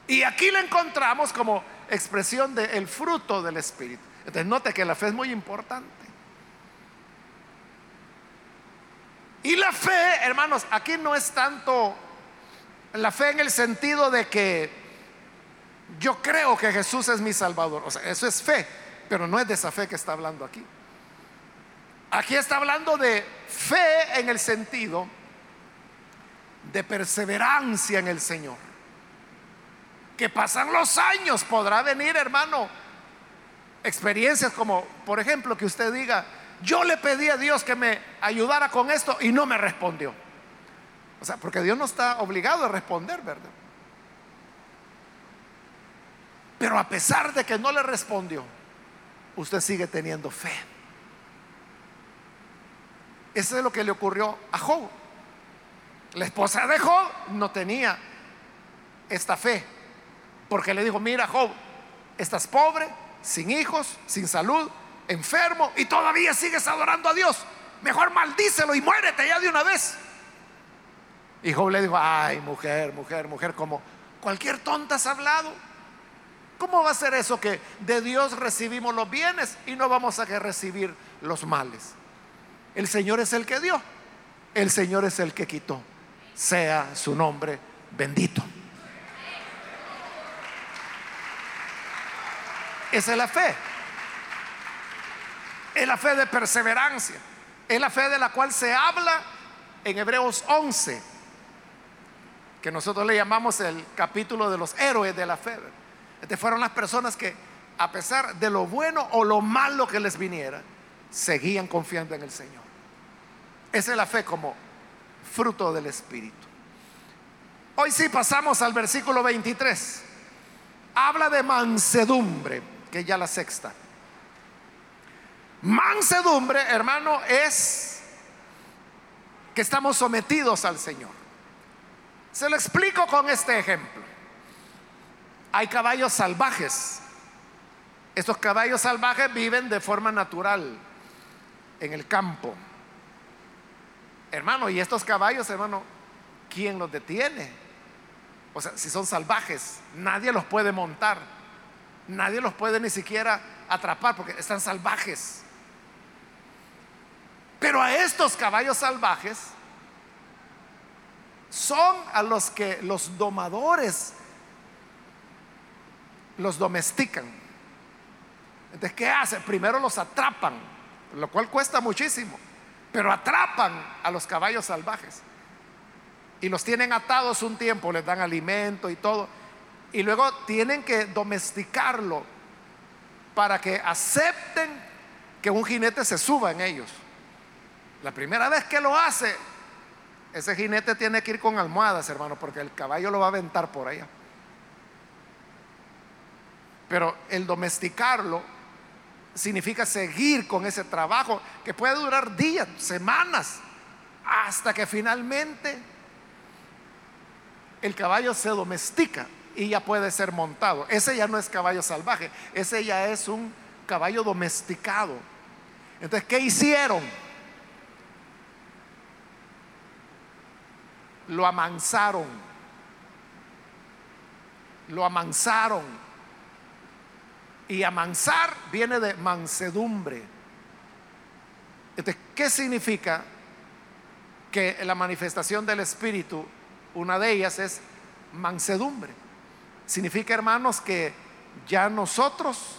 Y aquí la encontramos como expresión del fruto del Espíritu. Entonces note que la fe es muy importante. Y la fe, hermanos, aquí no es tanto la fe en el sentido de que yo creo que Jesús es mi Salvador. O sea, eso es fe, pero no es de esa fe que está hablando aquí. Aquí está hablando de fe en el sentido de perseverancia en el Señor. Que pasan los años, podrá venir, hermano, experiencias como, por ejemplo, que usted diga, yo le pedí a Dios que me ayudara con esto y no me respondió. O sea, porque Dios no está obligado a responder, ¿verdad? Pero a pesar de que no le respondió, usted sigue teniendo fe. Eso es lo que le ocurrió a Job. La esposa de Job no tenía esta fe, porque le dijo, mira Job, estás pobre, sin hijos, sin salud, enfermo y todavía sigues adorando a Dios. Mejor maldícelo y muérete ya de una vez. Y Job le dijo, ay, mujer, mujer, mujer, como cualquier tonta has hablado. ¿Cómo va a ser eso que de Dios recibimos los bienes y no vamos a recibir los males? El Señor es el que dio, el Señor es el que quitó. Sea su nombre bendito. Esa es la fe. Es la fe de perseverancia. Es la fe de la cual se habla en Hebreos 11 que nosotros le llamamos el capítulo de los héroes de la fe. Estas fueron las personas que, a pesar de lo bueno o lo malo que les viniera, seguían confiando en el Señor. Esa es la fe como fruto del Espíritu. Hoy sí pasamos al versículo 23. habla de mansedumbre, que ya la sexta. Mansedumbre, hermano, es que estamos sometidos al Señor. Se lo explico con este ejemplo. Hay caballos salvajes. Estos caballos salvajes viven de forma natural en el campo. Hermano, y estos caballos, hermano, ¿quién los detiene? O sea, si son salvajes, nadie los puede montar. Nadie los puede ni siquiera atrapar porque están salvajes. Pero a estos caballos salvajes son a los que los domadores los domestican. Entonces, ¿qué hacen? Primero los atrapan, lo cual cuesta muchísimo, pero atrapan a los caballos salvajes y los tienen atados un tiempo, les dan alimento y todo, y luego tienen que domesticarlo para que acepten que un jinete se suba en ellos. La primera vez que lo hace, ese jinete tiene que ir con almohadas, hermano, porque el caballo lo va a aventar por allá. Pero el domesticarlo significa seguir con ese trabajo que puede durar días, semanas, hasta que finalmente el caballo se domestica y ya puede ser montado. Ese ya no es caballo salvaje, ese ya es un caballo domesticado. Entonces, ¿qué hicieron? lo amansaron. Lo amansaron. Y amansar viene de mansedumbre. ¿qué significa que la manifestación del Espíritu, una de ellas es mansedumbre? Significa, hermanos, que ya nosotros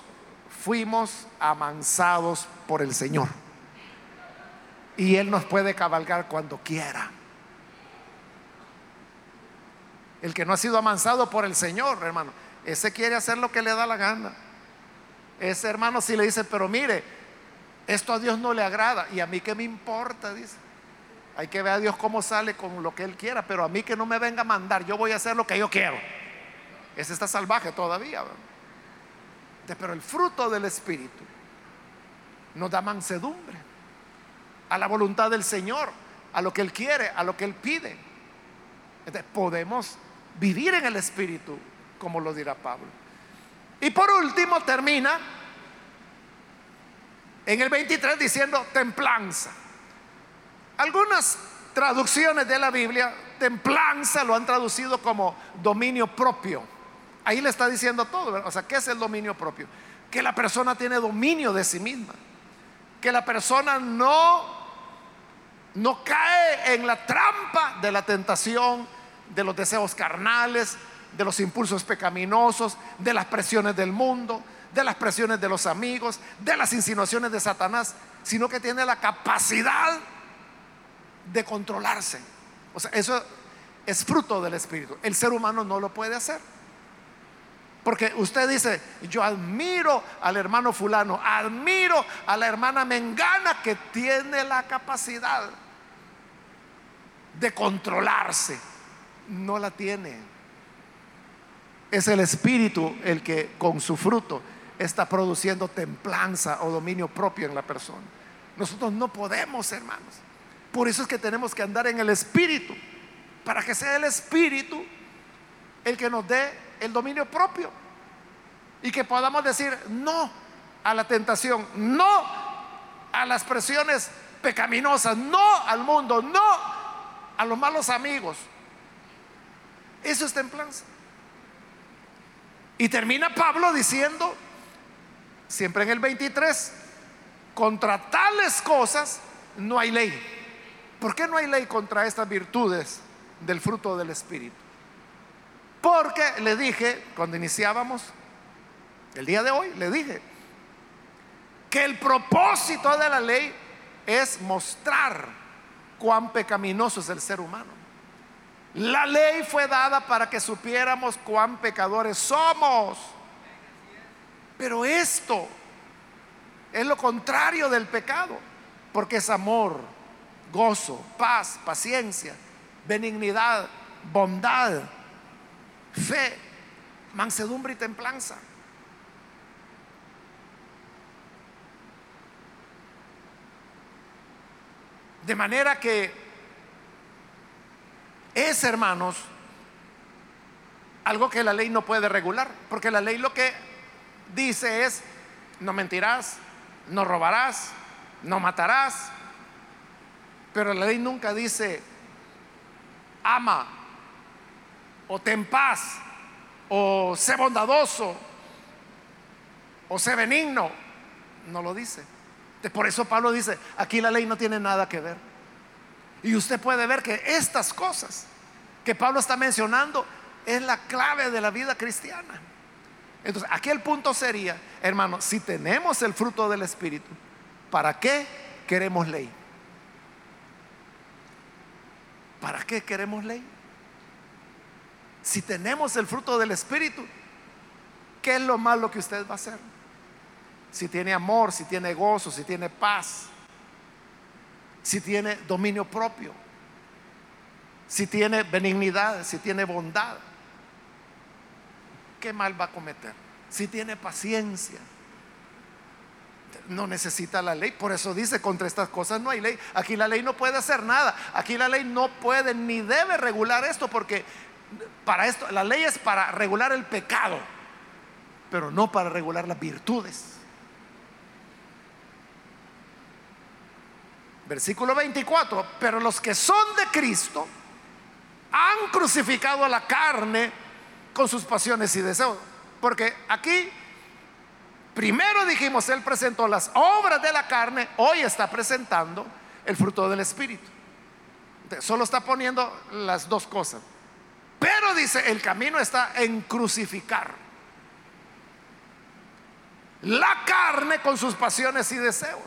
fuimos amansados por el Señor. Y Él nos puede cabalgar cuando quiera. El que no ha sido amansado por el Señor, hermano, ese quiere hacer lo que le da la gana. Ese hermano si le dice, pero mire, esto a Dios no le agrada y a mí que me importa, dice. Hay que ver a Dios cómo sale con lo que Él quiera, pero a mí que no me venga a mandar, yo voy a hacer lo que yo quiero. Ese está salvaje todavía. Pero el fruto del Espíritu nos da mansedumbre a la voluntad del Señor, a lo que Él quiere, a lo que Él pide. Entonces podemos vivir en el Espíritu, como lo dirá Pablo. Y por último termina en el 23 diciendo templanza. Algunas traducciones de la Biblia, templanza lo han traducido como dominio propio. Ahí le está diciendo todo. O sea, ¿qué es el dominio propio? Que la persona tiene dominio de sí misma. Que la persona no, no cae en la trampa de la tentación de los deseos carnales, de los impulsos pecaminosos, de las presiones del mundo, de las presiones de los amigos, de las insinuaciones de Satanás, sino que tiene la capacidad de controlarse. O sea, eso es fruto del Espíritu. El ser humano no lo puede hacer. Porque usted dice, yo admiro al hermano fulano, admiro a la hermana Mengana que tiene la capacidad de controlarse no la tiene. Es el Espíritu el que con su fruto está produciendo templanza o dominio propio en la persona. Nosotros no podemos, hermanos. Por eso es que tenemos que andar en el Espíritu, para que sea el Espíritu el que nos dé el dominio propio y que podamos decir no a la tentación, no a las presiones pecaminosas, no al mundo, no a los malos amigos, eso es templanza. Y termina Pablo diciendo, siempre en el 23, contra tales cosas no hay ley. ¿Por qué no hay ley contra estas virtudes del fruto del Espíritu? Porque le dije, cuando iniciábamos, el día de hoy, le dije que el propósito de la ley es mostrar cuán pecaminoso es el ser humano. La ley fue dada para que supiéramos cuán pecadores somos. Pero esto es lo contrario del pecado, porque es amor, gozo, paz, paciencia, benignidad, bondad, fe, mansedumbre y templanza. De manera que es, hermanos, algo que la ley no puede regular, porque la ley lo que dice es, no mentirás, no robarás, no matarás, pero la ley nunca dice, ama, o ten paz, o sé bondadoso, o sé benigno, no lo dice. Por eso Pablo dice, aquí la ley no tiene nada que ver. Y usted puede ver que estas cosas que Pablo está mencionando es la clave de la vida cristiana. Entonces, aquí el punto sería, hermano, si tenemos el fruto del Espíritu, ¿para qué queremos ley? ¿Para qué queremos ley? Si tenemos el fruto del Espíritu, ¿qué es lo malo que usted va a hacer? Si tiene amor, si tiene gozo, si tiene paz, si tiene dominio propio, si tiene benignidad, si tiene bondad, ¿qué mal va a cometer? Si tiene paciencia, no necesita la ley. Por eso dice, contra estas cosas no hay ley. Aquí la ley no puede hacer nada. Aquí la ley no puede ni debe regular esto porque para esto la ley es para regular el pecado, pero no para regular las virtudes. Versículo 24, pero los que son de Cristo han crucificado a la carne con sus pasiones y deseos. Porque aquí Primero dijimos, Él presentó las obras de la carne, hoy está presentando el fruto del Espíritu. Solo está poniendo las dos cosas. Pero dice, el camino está en crucificar la carne con sus pasiones y deseos.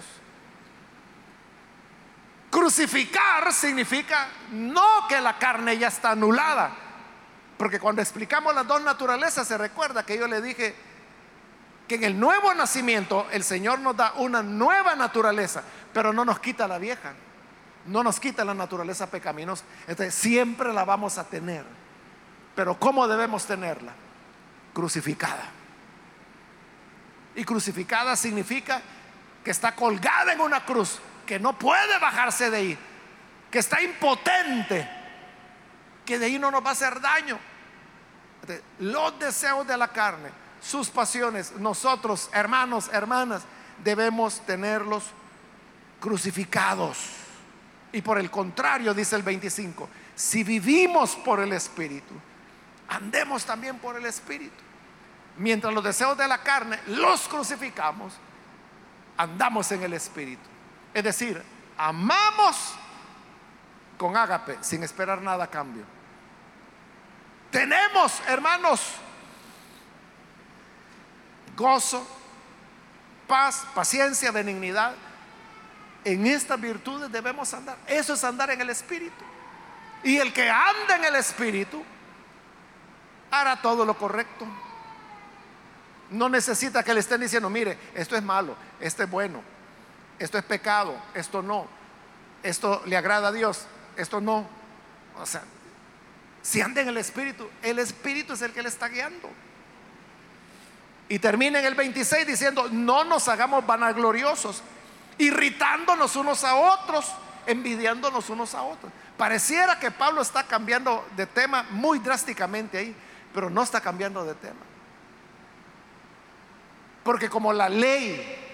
Crucificar significa no que la carne ya está anulada, porque cuando explicamos las dos naturalezas se recuerda que yo le dije, que en el nuevo nacimiento el Señor nos da una nueva naturaleza, pero no nos quita la vieja, no nos quita la naturaleza pecaminosa. Entonces siempre la vamos a tener. Pero ¿cómo debemos tenerla? Crucificada. Y crucificada significa que está colgada en una cruz, que no puede bajarse de ahí, que está impotente, que de ahí no nos va a hacer daño. los deseos de la carne sus pasiones, nosotros, hermanos, hermanas, debemos tenerlos crucificados. Y por el contrario, dice el 25, si vivimos por el Espíritu, andemos también por el Espíritu. Mientras los deseos de la carne los crucificamos, andamos en el Espíritu. Es decir, amamos con ágape, sin esperar nada a cambio. Tenemos, hermanos, gozo, paz, paciencia, benignidad. En estas virtudes debemos andar. Eso es andar en el Espíritu. Y el que anda en el Espíritu hará todo lo correcto. No necesita que le estén diciendo, mire, esto es malo, esto es bueno, esto es pecado, esto no, esto le agrada a Dios, esto no. O sea, si anda en el Espíritu, el Espíritu es el que le está guiando. Y termina en el 26 diciendo, no nos hagamos vanagloriosos, irritándonos unos a otros, envidiándonos unos a otros. Pareciera que Pablo está cambiando de tema muy drásticamente ahí, pero no está cambiando de tema. Porque como la ley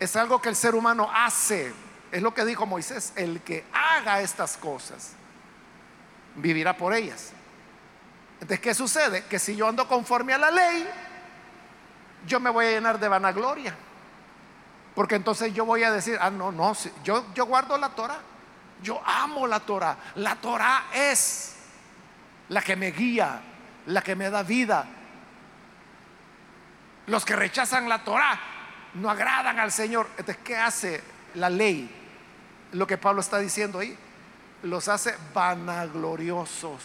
es algo que el ser humano hace, es lo que dijo Moisés, el que haga estas cosas, vivirá por ellas. Entonces, ¿qué sucede? Que si yo ando conforme a la ley, yo me voy a llenar de vanagloria. Porque entonces yo voy a decir, ah, no, no, yo, yo guardo la Torah. Yo amo la Torah. La Torah es la que me guía, la que me da vida. Los que rechazan la Torah no agradan al Señor. Entonces, ¿qué hace la ley? Lo que Pablo está diciendo ahí, los hace vanagloriosos.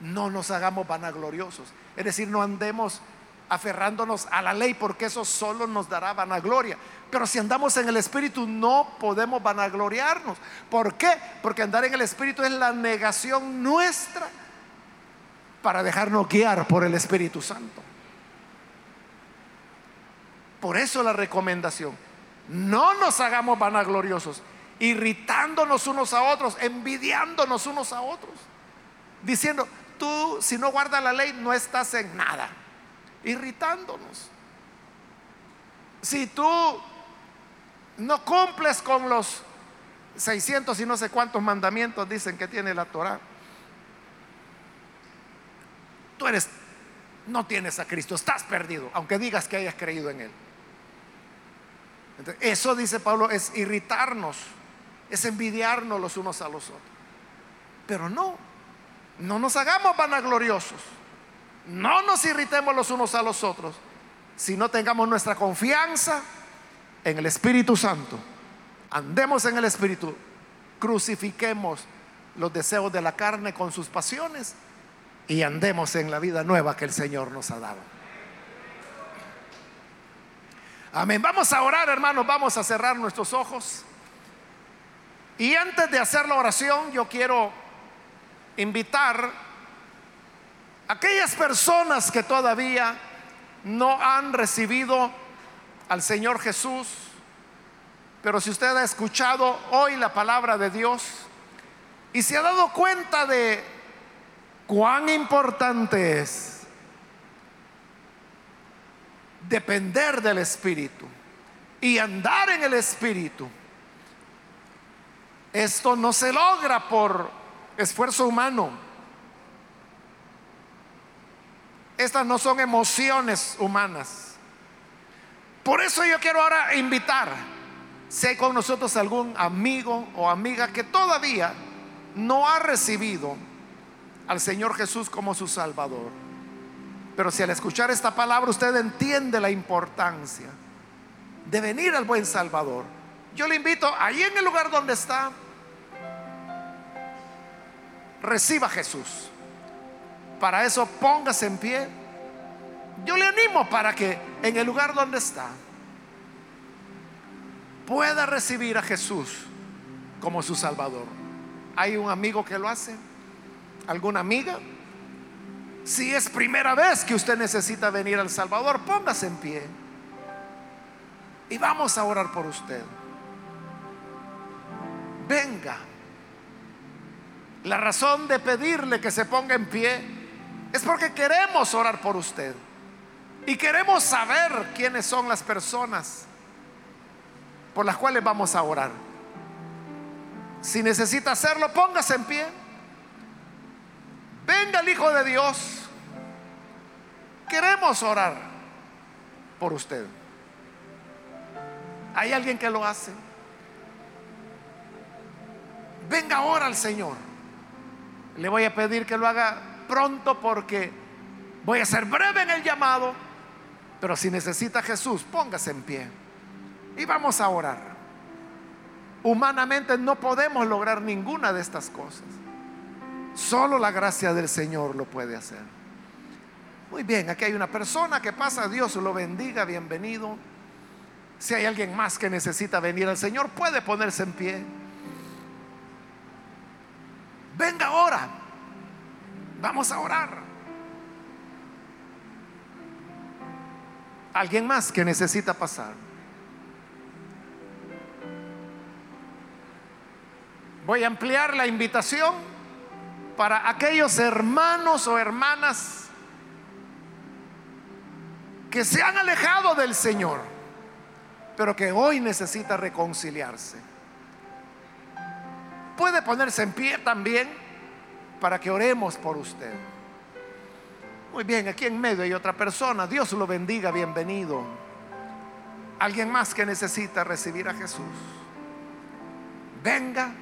No nos hagamos vanagloriosos. Es decir, no andemos aferrándonos a la ley porque eso solo nos dará vanagloria. Pero si andamos en el Espíritu no podemos vanagloriarnos. ¿Por qué? Porque andar en el Espíritu es la negación nuestra para dejarnos guiar por el Espíritu Santo. Por eso la recomendación, no nos hagamos vanagloriosos, irritándonos unos a otros, envidiándonos unos a otros, diciendo, tú si no guardas la ley no estás en nada, irritándonos. Si tú no cumples con los 600 y no sé cuántos mandamientos dicen que tiene la Torah, tú eres, no tienes a Cristo, estás perdido, aunque digas que hayas creído en Él. Eso dice Pablo, es irritarnos, es envidiarnos los unos a los otros. Pero no, no nos hagamos vanagloriosos, no nos irritemos los unos a los otros, sino tengamos nuestra confianza en el Espíritu Santo. Andemos en el Espíritu, crucifiquemos los deseos de la carne con sus pasiones y andemos en la vida nueva que el Señor nos ha dado. Amén. Vamos a orar, hermanos, vamos a cerrar nuestros ojos. Y antes de hacer la oración, yo quiero invitar a aquellas personas que todavía no han recibido al Señor Jesús, pero si usted ha escuchado hoy la palabra de Dios y se ha dado cuenta de cuán importante es depender del Espíritu y andar en el Espíritu. Esto no se logra por esfuerzo humano. Estas no son emociones humanas. Por eso yo quiero ahora invitar, si hay con nosotros algún amigo o amiga que todavía no ha recibido al Señor Jesús como su Salvador. Pero si al escuchar esta palabra usted entiende la importancia de venir al buen Salvador, yo le invito, ahí en el lugar donde está, reciba a Jesús. Para eso póngase en pie. Yo le animo para que en el lugar donde está pueda recibir a Jesús como su Salvador. ¿Hay un amigo que lo hace? ¿Alguna amiga? Si es primera vez que usted necesita venir al Salvador, póngase en pie. Y vamos a orar por usted. Venga. La razón de pedirle que se ponga en pie es porque queremos orar por usted. Y queremos saber quiénes son las personas por las cuales vamos a orar. Si necesita hacerlo, póngase en pie. Venga el Hijo de Dios. Queremos orar por usted. ¿Hay alguien que lo hace? Venga ahora al Señor. Le voy a pedir que lo haga pronto porque voy a ser breve en el llamado. Pero si necesita Jesús, póngase en pie. Y vamos a orar. Humanamente no podemos lograr ninguna de estas cosas. Solo la gracia del Señor lo puede hacer. Muy bien, aquí hay una persona que pasa, Dios lo bendiga, bienvenido. Si hay alguien más que necesita venir al Señor, puede ponerse en pie. Venga ahora, vamos a orar. Alguien más que necesita pasar. Voy a ampliar la invitación para aquellos hermanos o hermanas que se han alejado del Señor, pero que hoy necesita reconciliarse. Puede ponerse en pie también para que oremos por usted. Muy bien, aquí en medio hay otra persona. Dios lo bendiga, bienvenido. Alguien más que necesita recibir a Jesús. Venga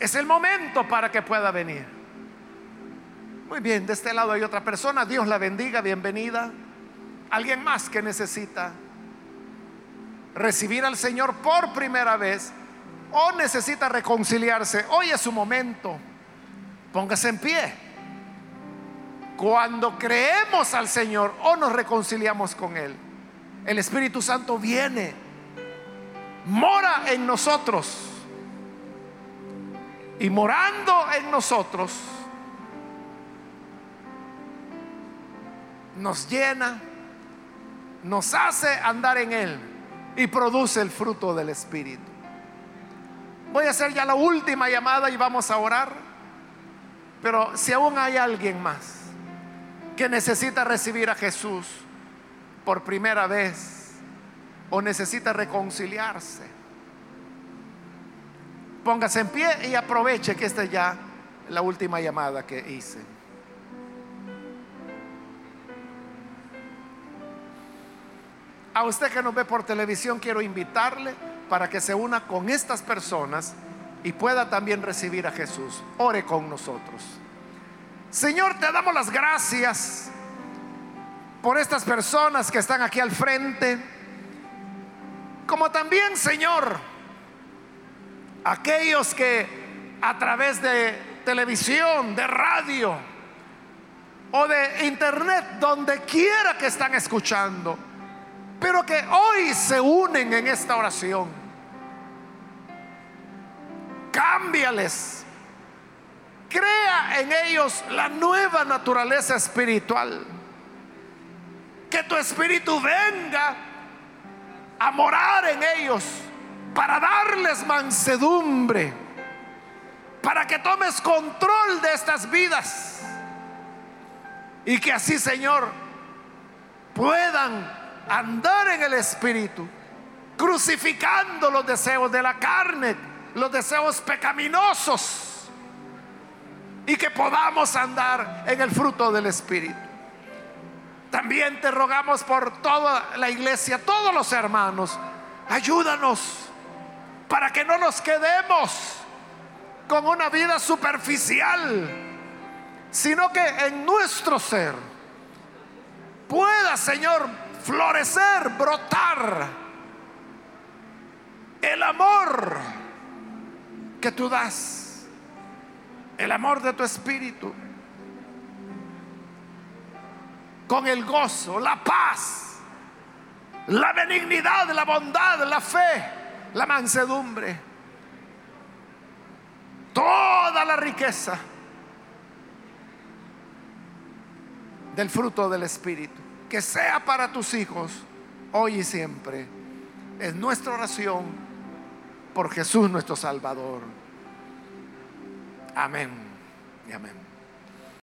es el momento para que pueda venir. Muy bien, de este lado hay otra persona. Dios la bendiga, bienvenida. Alguien más que necesita recibir al Señor por primera vez o necesita reconciliarse. Hoy es su momento. Póngase en pie. Cuando creemos al Señor o nos reconciliamos con Él, el Espíritu Santo viene, mora en nosotros y morando en nosotros, nos llena, nos hace andar en Él y produce el fruto del Espíritu. Voy a hacer ya la última llamada y vamos a orar, pero si aún hay alguien más que necesita recibir a Jesús por primera vez o necesita reconciliarse, póngase en pie y aproveche que esta es ya la última llamada que hice. A usted que nos ve por televisión, quiero invitarle para que se una con estas personas y pueda también recibir a Jesús. Ore con nosotros. Señor, te damos las gracias por estas personas que están aquí al frente, como también, Señor, aquellos que a través de televisión, de radio o de internet, donde quiera que están escuchando, pero que hoy se unen en esta oración. Cámbiales. Crea en ellos la nueva naturaleza espiritual. Que tu espíritu venga a morar en ellos para darles mansedumbre. Para que tomes control de estas vidas. Y que así, Señor, puedan andar en el Espíritu, crucificando los deseos de la carne, los deseos pecaminosos, y que podamos andar en el fruto del Espíritu. También te rogamos por toda la iglesia, todos los hermanos, ayúdanos para que no nos quedemos con una vida superficial, sino que en nuestro ser pueda, Señor, florecer, brotar el amor que tú das, el amor de tu espíritu, con el gozo, la paz, la benignidad, la bondad, la fe, la mansedumbre, toda la riqueza del fruto del espíritu que sea para tus hijos hoy y siempre. Es nuestra oración por Jesús nuestro Salvador. Amén y amén.